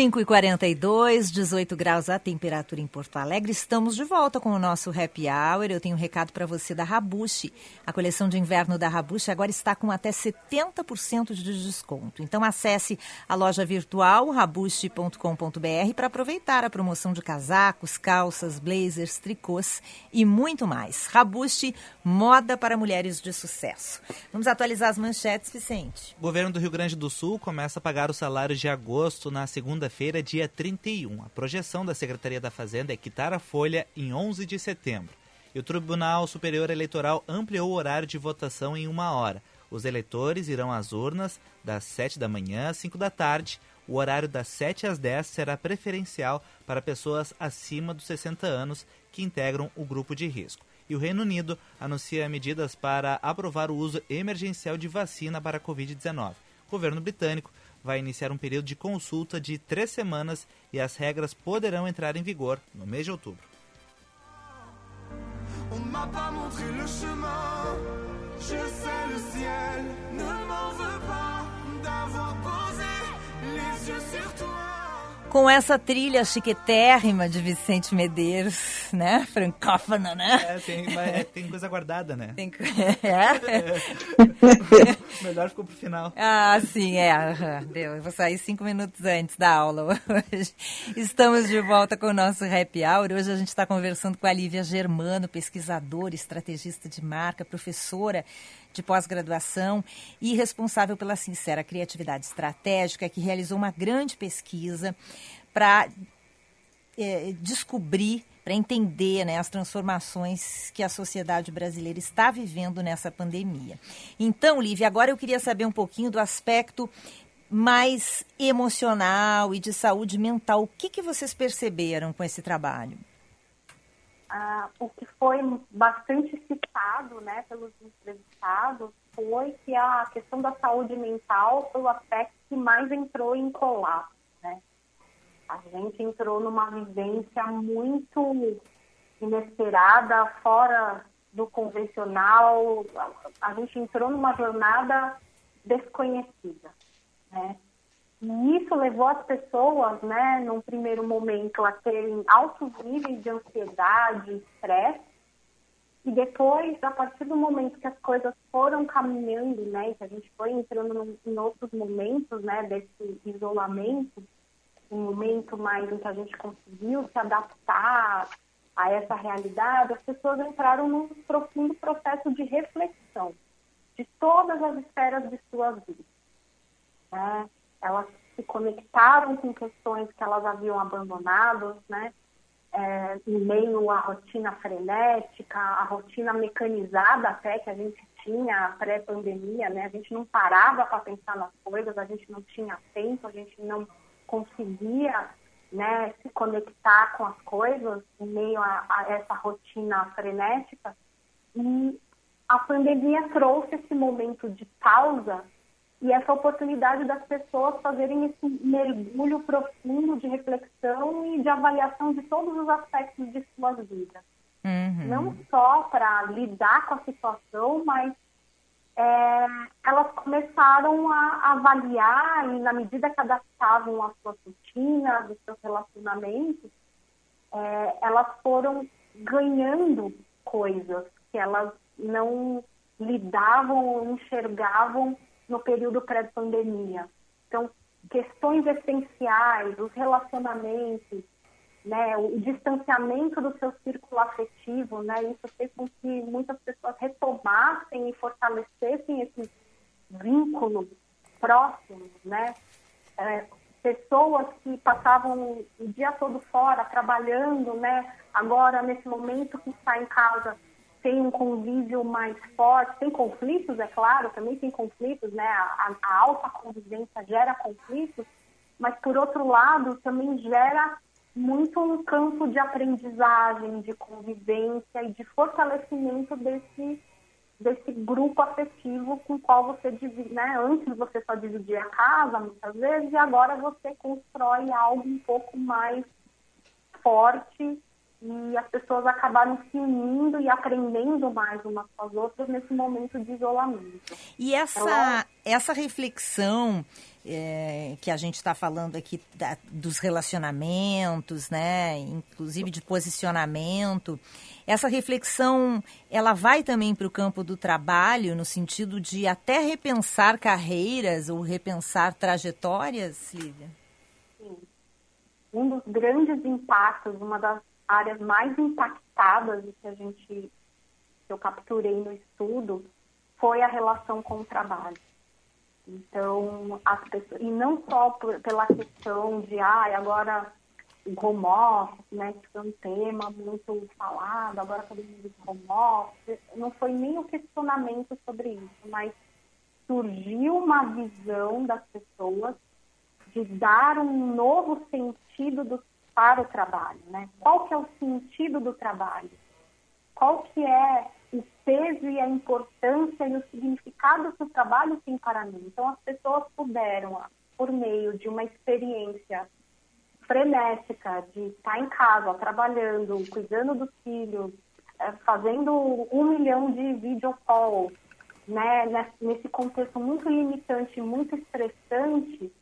5 e 42 18 graus a temperatura em Porto Alegre. Estamos de volta com o nosso Happy Hour. Eu tenho um recado para você da Rabushi. A coleção de inverno da Rabushi agora está com até 70% de desconto. Então acesse a loja virtual rabushi.com.br para aproveitar a promoção de casacos, calças, blazers, tricôs e muito mais. Rabushi, moda para mulheres de sucesso. Vamos atualizar as manchetes, Vicente. O governo do Rio Grande do Sul começa a pagar os salários de agosto na segunda segunda-feira, dia 31. A projeção da Secretaria da Fazenda é quitar a folha em 11 de setembro. E o Tribunal Superior Eleitoral ampliou o horário de votação em uma hora. Os eleitores irão às urnas das 7 da manhã às 5 da tarde. O horário das 7 às 10 será preferencial para pessoas acima dos 60 anos que integram o grupo de risco. E o Reino Unido anuncia medidas para aprovar o uso emergencial de vacina para a Covid-19. O governo britânico vai iniciar um período de consulta de três semanas e as regras poderão entrar em vigor no mês de outubro. Com essa trilha chiquetérrima de Vicente Medeiros, né? Francófona, né? É, tem, é, tem coisa guardada, né? Tem co- [LAUGHS] É? [LAUGHS] Melhor ficou pro final. Ah, sim, é. Deu. Eu vou sair cinco minutos antes da aula hoje. Estamos de volta com o nosso Happy Hour. Hoje a gente está conversando com a Lívia Germano, pesquisadora, estrategista de marca, professora de pós-graduação e responsável pela Sincera Criatividade Estratégica, que realizou uma grande pesquisa para eh, descobrir, para entender né, as transformações que a sociedade brasileira está vivendo nessa pandemia. Então, Lívia, agora eu queria saber um pouquinho do aspecto mais emocional e de saúde mental. O que, que vocês perceberam com esse trabalho? Ah, o que foi bastante citado né, pelos entrevistados foi que a questão da saúde mental foi o aspecto que mais entrou em colapso. Né? A gente entrou numa vivência muito inesperada, fora do convencional. A gente entrou numa jornada desconhecida. Né? E isso levou as pessoas, né, num primeiro momento, a terem altos níveis de ansiedade, estresse, e depois, a partir do momento que as coisas foram caminhando, né, que a gente foi entrando num- em outros momentos, né, desse isolamento, um momento mais em que a gente conseguiu se adaptar a essa realidade, as pessoas entraram num profundo processo de reflexão de todas as esferas de suas vidas né? Elas se conectaram com questões que elas haviam abandonado, né? É, em meio à rotina frenética, à rotina mecanizada até que a gente tinha pré-pandemia, né? A gente não parava para pensar nas coisas, a gente não tinha tempo, a gente não conseguia, né, se conectar com as coisas em meio a, a essa rotina frenética. E a pandemia trouxe esse momento de pausa e essa oportunidade das pessoas fazerem esse mergulho profundo de reflexão e de avaliação de todos os aspectos de suas vidas. Não só para lidar com a situação, mas é, elas começaram a avaliar e, na medida que adaptavam as suas rotinas, os seus relacionamentos, é, elas foram ganhando coisas que elas não lidavam ou enxergavam no período pré-pandemia. Então, questões essenciais, os relacionamentos, né, o distanciamento do seu círculo afetivo, né, isso fez com que muitas pessoas retomassem e fortalecessem esse vínculo próximo, né, É, pessoas que passavam o dia todo fora trabalhando, né, agora nesse momento que está em casa tem um convívio mais forte, tem conflitos, é claro, também tem conflitos, né, a, a alta convivência gera conflitos, mas por outro lado também gera muito um campo de aprendizagem, de convivência e de fortalecimento desse, desse grupo afetivo com o qual você divide, né? Antes você só dividia a casa, muitas vezes, e agora você constrói algo um pouco mais forte e as pessoas acabaram se unindo e aprendendo mais umas com as outras nesse momento de isolamento. E essa, Então, essa reflexão é, que a gente está falando aqui da- dos relacionamentos, né, inclusive de posicionamento, essa reflexão ela vai também para o campo do trabalho no sentido de até repensar carreiras ou repensar trajetórias, Lívia? Sim. Um dos grandes impactos, uma das áreas mais impactadas que a gente que eu capturei no estudo foi a relação com o trabalho. Então, as pessoas, e não só por- pela questão de, ah, agora o home office, né, que foi um tema muito falado, agora todo mundo de home office, não foi nem o questionamento sobre isso, mas surgiu uma visão das pessoas de dar um novo sentido do- para o trabalho, né? Qual que é o sentido do trabalho? Qual que é o peso e a importância e o significado que o trabalho tem para mim? Então, as pessoas puderam, por meio de uma experiência frenética de estar em casa, trabalhando, cuidando dos filhos, eh, fazendo um milhão de video calls, né, nesse- contexto muito limitante, muito estressante,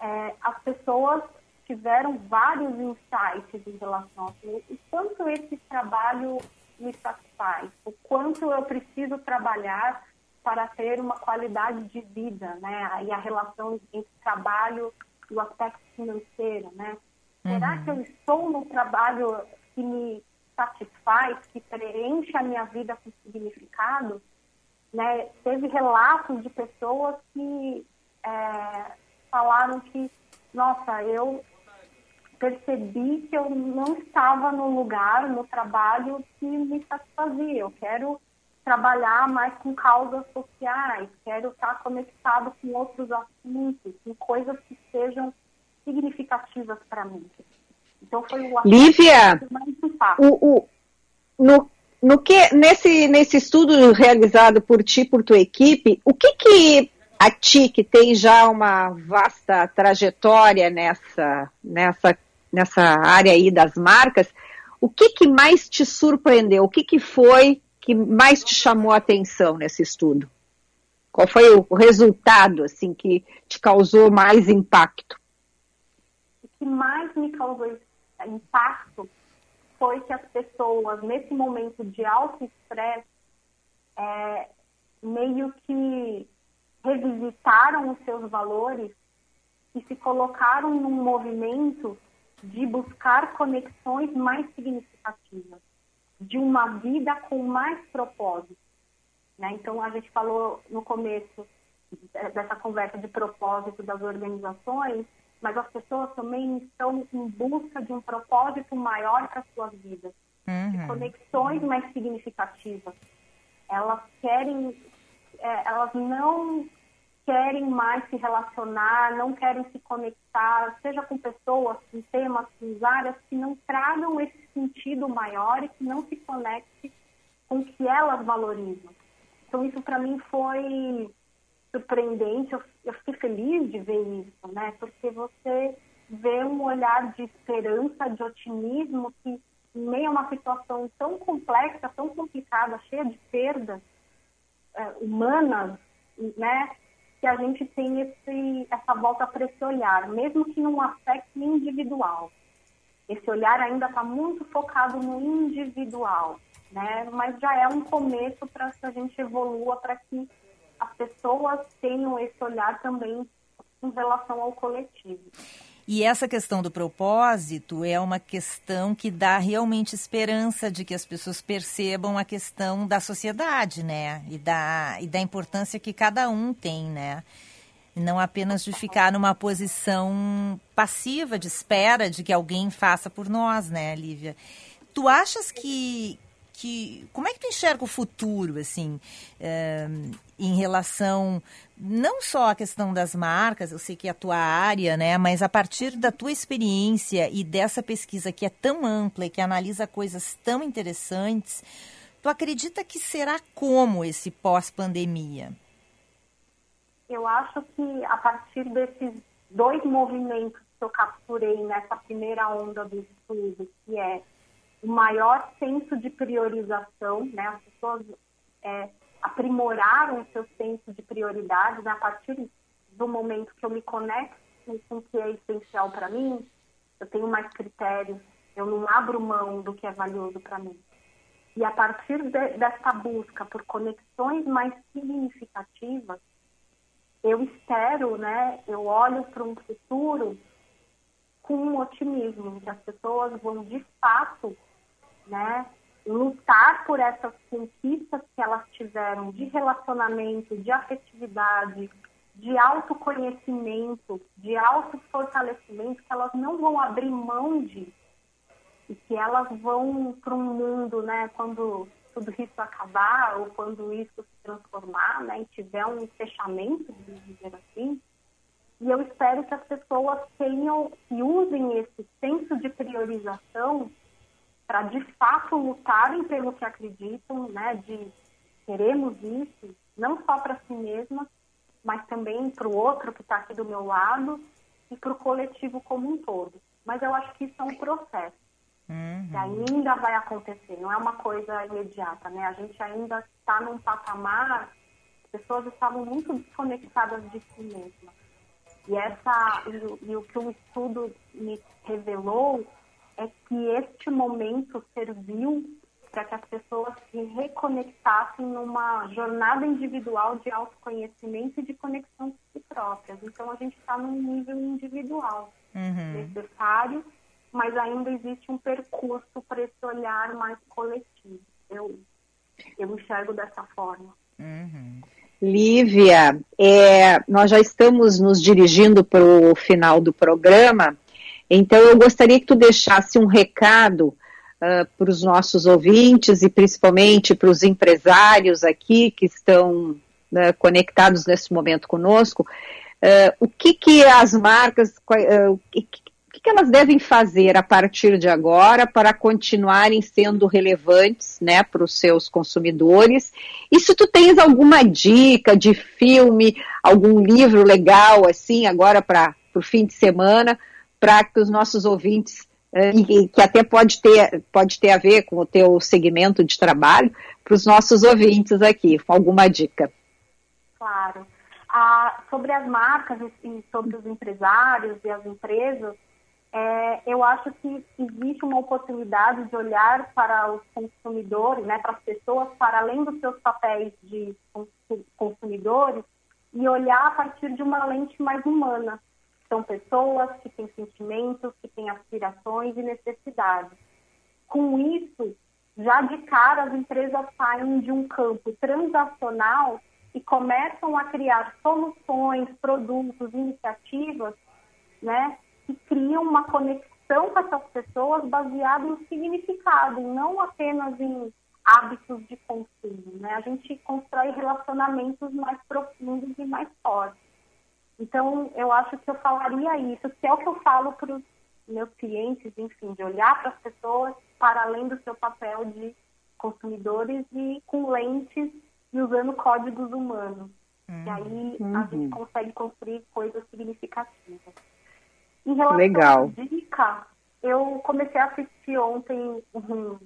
eh, as pessoas tiveram vários insights em relação a o quanto esse trabalho me satisfaz, o quanto eu preciso trabalhar para ter uma qualidade de vida, né? E a relação entre trabalho e o aspecto financeiro, né? Será Uhum. que eu estou no trabalho que me satisfaz, que preenche a minha vida com significado? Né? Teve relatos de pessoas que é, falaram que, nossa, eu percebi que eu não estava no lugar, no trabalho que me satisfazia. Eu quero trabalhar mais com causas sociais, quero estar conectado com outros assuntos, com coisas que sejam significativas para mim. Então foi o Lívia. O, o- no, no que, nesse, nesse estudo realizado por ti, por tua equipe, o que que a ti, que tem já uma vasta trajetória nessa, nessa, nessa área aí das marcas, o que que mais te surpreendeu? O que que foi que mais te chamou a atenção nesse estudo? Qual foi o resultado, assim, que te causou mais impacto? o que mais me causou impacto foi que as pessoas, nesse momento de alto estresse, é, meio que revisitaram os seus valores e se colocaram num movimento de buscar conexões mais significativas, de uma vida com mais propósito. né? Então, a gente falou no começo dessa conversa de propósito das organizações, mas as pessoas também estão em busca de um propósito maior para suas vidas, de conexões mais significativas. Elas querem, eh, elas não querem mais se relacionar, não querem se conectar, seja com pessoas, com temas, com áreas que não tragam esse sentido maior e que não se conecte com o que elas valorizam. Então isso para mim foi surpreendente, eu, eu fiquei feliz de ver isso, né? Porque você vê um olhar de esperança, de otimismo que em meio a uma situação tão complexa, tão complicada, cheia de perdas eh, humanas, né? Que a gente tem esse, essa volta para esse olhar, mesmo que num aspecto individual. Esse olhar ainda está muito focado no individual, né? Mas já é um começo para que a gente evolua, para que as pessoas tenham esse olhar também em relação ao coletivo. E essa questão do propósito é uma questão que dá realmente esperança de que as pessoas percebam a questão da sociedade, né? E da, e da importância que cada um tem, né? Não apenas de ficar numa posição passiva, de espera de que alguém faça por nós, né, Lívia? Tu achas que, que como é que tu enxerga o futuro, assim, em relação não só à questão das marcas, eu sei que é a tua área, né, mas a partir da tua experiência e dessa pesquisa que é tão ampla e que analisa coisas tão interessantes, tu acredita que será como esse pós-pandemia? Eu acho que a partir desses dois movimentos que eu capturei nessa primeira onda do estudo, que é o maior senso de priorização, né? As pessoas é, aprimoraram o seu senso de prioridade né? a partir do momento que eu me conecto com o que é essencial para mim, eu tenho mais critérios, eu não abro mão do que é valioso para mim. E a partir de, dessa busca por conexões mais significativas, eu espero, né, eu olho para um futuro com um otimismo, que as pessoas vão de fato, né, lutar por essas conquistas que elas tiveram de relacionamento, de afetividade, de autoconhecimento, de autofortalecimento, que elas não vão abrir mão de e que elas vão para um mundo, né, quando tudo isso acabar ou quando isso se transformar, né, e tiver um fechamento, de dizer assim, e eu espero que as pessoas tenham e usem esse senso de priorização para de fato lutarem pelo que acreditam, né, de queremos isso, não só para si mesmas, mas também para o outro que está aqui do meu lado e para o coletivo como um todo. Mas eu acho que isso é um processo. Uhum. Que ainda vai acontecer, não é uma coisa imediata, né? A gente ainda está num patamar, as pessoas estavam muito desconectadas de si mesmas. E, essa, e, e o que o estudo me revelou é que este momento serviu para que as pessoas se reconectassem numa jornada individual de autoconhecimento e de conexão com si próprias. Então, a gente está num nível individual Uhum. necessário, mas ainda existe um percurso para esse olhar mais coletivo. Eu, eu enxergo dessa forma. Uhum. Lívia, é, nós já estamos nos dirigindo para o final do programa, então eu gostaria que tu deixasse um recado para os nossos ouvintes e principalmente para os empresários aqui que estão né, conectados nesse momento conosco. Uh, o que, que as marcas, uh, o que, que, que elas devem fazer a partir de agora para continuarem sendo relevantes né, para os seus consumidores? E se tu tens alguma dica de filme, algum livro legal assim agora para o fim de semana, para que os nossos ouvintes uh, e, que até pode ter, pode ter a ver com o teu segmento de trabalho, para os nossos ouvintes aqui, alguma dica. Claro. Ah, sobre as marcas e sobre os empresários e as empresas, é, eu acho que existe uma oportunidade de olhar para os consumidores, né, para as pessoas, para além dos seus papéis de consumidores, e olhar a partir de uma lente mais humana. São pessoas que têm sentimentos, que têm aspirações e necessidades. Com isso, já de cara, as empresas saem de um campo transacional e começam a criar soluções, produtos, iniciativas, né, que criam uma conexão com essas pessoas baseada em significado, não apenas em hábitos de consumo, né? A gente constrói relacionamentos mais profundos e mais fortes. Então, eu acho que eu falaria isso, que é o que eu falo para os meus clientes, enfim, de olhar para as pessoas para além do seu papel de consumidores e com lentes e usando códigos humanos. Uhum. E aí a gente consegue construir coisas significativas. Em relação Legal. à dica, eu comecei a assistir ontem um,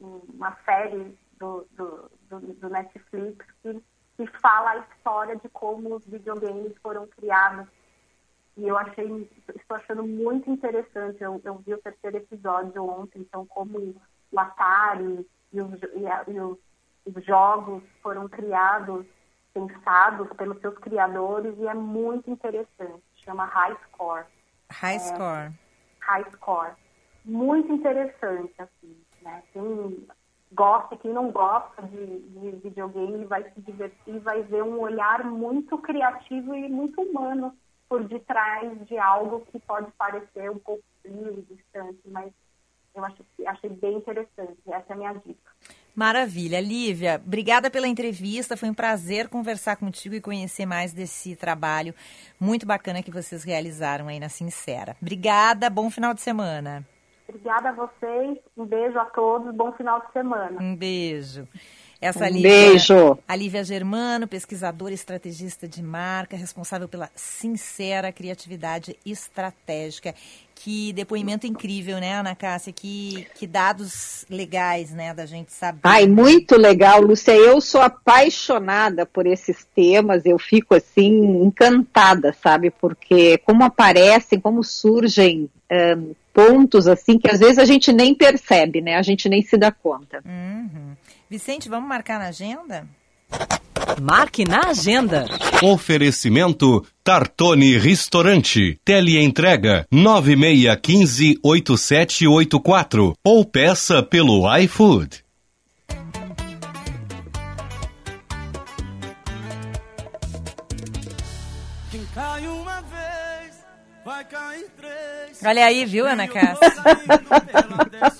uma série do, do, do, do Netflix que, que fala a história de como os videogames foram criados. E eu achei, estou achando muito interessante. Eu, eu vi o terceiro episódio ontem, então como o Atari e os, e a- e os os jogos foram criados, pensados pelos seus criadores e é muito interessante. Chama High Score. High É. score. High Score. Muito interessante, assim, né? Quem gosta, quem não gosta de, de videogame vai se divertir, vai ver um olhar muito criativo e muito humano por detrás de algo que pode parecer um pouco frio e distante, mas eu acho, achei bem interessante. Essa é a minha dica. Maravilha. Lívia, obrigada pela entrevista. Foi um prazer conversar contigo e conhecer mais desse trabalho muito bacana que vocês realizaram aí na Sincera. Obrigada, bom final de semana. Obrigada a vocês, um beijo a todos, bom final de semana. Um beijo. Essa Um Lívia, beijo. A Lívia Germano, pesquisadora e estrategista de marca, responsável pela sincera criatividade estratégica. Que depoimento incrível, né, Ana Cássia? Que, que dados legais, né, da gente saber. Ai, muito legal, Lúcia. Eu sou apaixonada por esses temas, eu fico assim encantada, sabe? Porque como aparecem, como surgem ahn, pontos assim que às vezes a gente nem percebe, né? A gente nem se dá conta. Uhum. Vicente, vamos marcar na agenda? Marque na agenda. Oferecimento Tartone Restaurante. Teleentrega 9615-8784 ou peça pelo iFood. Quem cai uma vez, vai cair. Olha aí, viu, Ana Cássia?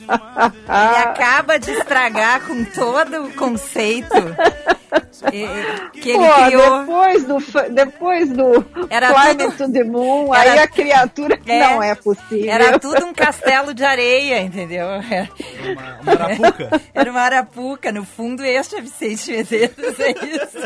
Ele acaba de estragar com todo o conceito e- que ele Pô, criou. depois do, depois do Era Climate to the Moon, Era- aí a criatura É. não é possível. Era tudo um castelo de areia, entendeu? Era uma arapuca. Era uma arapuca. No fundo, este é Vicente Medeiros, é isso.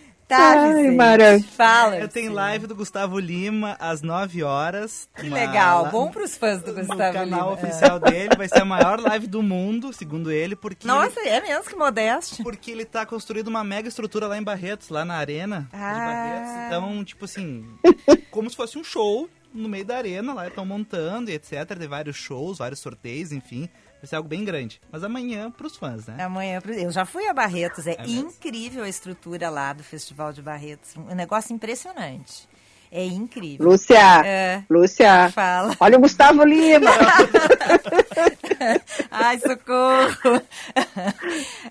[LAUGHS] tá, Ai, Vicente. maravilha. Fala. Eu tenho live do Gustavo Lima às 9 horas. Que Uma legal. Bom pros fãs do Gustavo canal Lima. oficial dele, vai ser a maior live do mundo, segundo ele, porque Nossa, é mesmo que modesto. porque ele tá construindo uma mega estrutura lá em Barretos, lá na arena de Ah. Barretos. Então, tipo assim, [LAUGHS] como se fosse um show no meio da arena, lá estão montando e etc. Tem vários shows, vários sorteios, enfim. Vai ser algo bem grande. Mas amanhã pros fãs, né? Amanhã, eu já fui a Barretos, é, É incrível a estrutura lá do Festival de Barretos, um negócio impressionante. É incrível. Lúcia, É. Lúcia, Fala. olha o Gustavo Lima. [LAUGHS] Ai, socorro.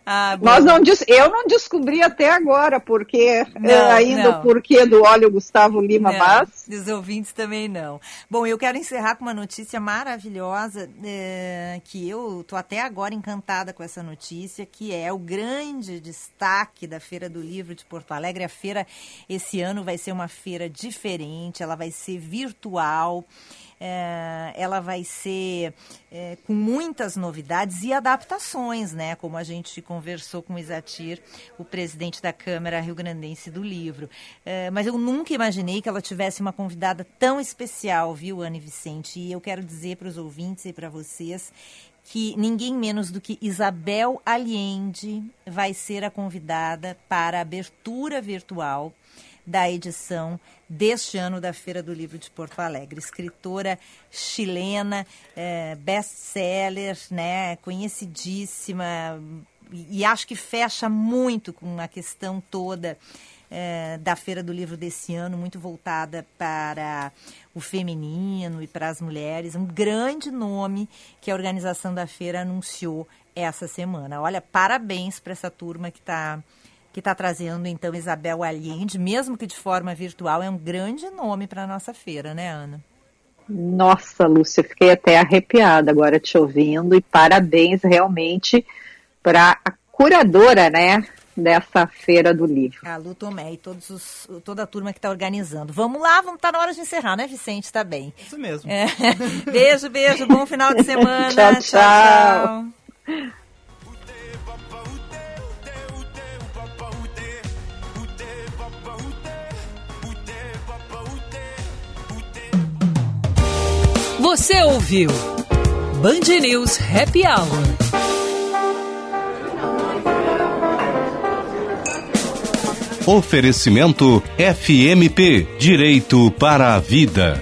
Ah. Nós não eu não descobri até agora porque Não, eh, ainda não. o porquê do óleo Gustavo Lima Não, Vaz. Os ouvintes também não. Bom, eu quero encerrar com uma notícia maravilhosa, eh, que eu tô até agora encantada com essa notícia, que é o grande destaque da Feira do Livro de Porto Alegre. A feira esse ano vai ser uma feira diferente, ela vai ser virtual. eh, ela vai ser eh, com muitas novidades e adaptações, né? Como a gente conversou com o Isatir, o presidente da Câmara Rio Grandense do Livro. Eh, mas eu nunca imaginei que ela tivesse uma convidada tão especial, viu, Ana e Vicente? E eu quero dizer para os ouvintes e para vocês que ninguém menos do que Isabel Allende vai ser a convidada para a abertura virtual da edição deste ano da Feira do Livro de Porto Alegre. Escritora chilena, eh, best-seller, né, conhecidíssima, e, acho que fecha muito com a questão toda eh, da Feira do Livro desse ano, muito voltada para o feminino e para as mulheres. Um grande nome que a organização da feira anunciou essa semana. Olha, parabéns para essa turma que está que está trazendo então Isabel Allende, mesmo que de forma virtual, é um grande nome para a nossa feira, né, Ana? Nossa, Lúcia, fiquei até arrepiada agora te ouvindo e parabéns realmente para a curadora, né, dessa feira do livro. A Lu Tomé e todos os, toda a turma que está organizando. Vamos lá, vamos estar na hora de encerrar, né, Vicente? Tá bem. Isso mesmo. É. [LAUGHS] Beijo, beijo, bom final de [LAUGHS] semana. Tchau, tchau. Você ouviu Band News Happy Hour. Oferecimento FMP Direito para a Vida.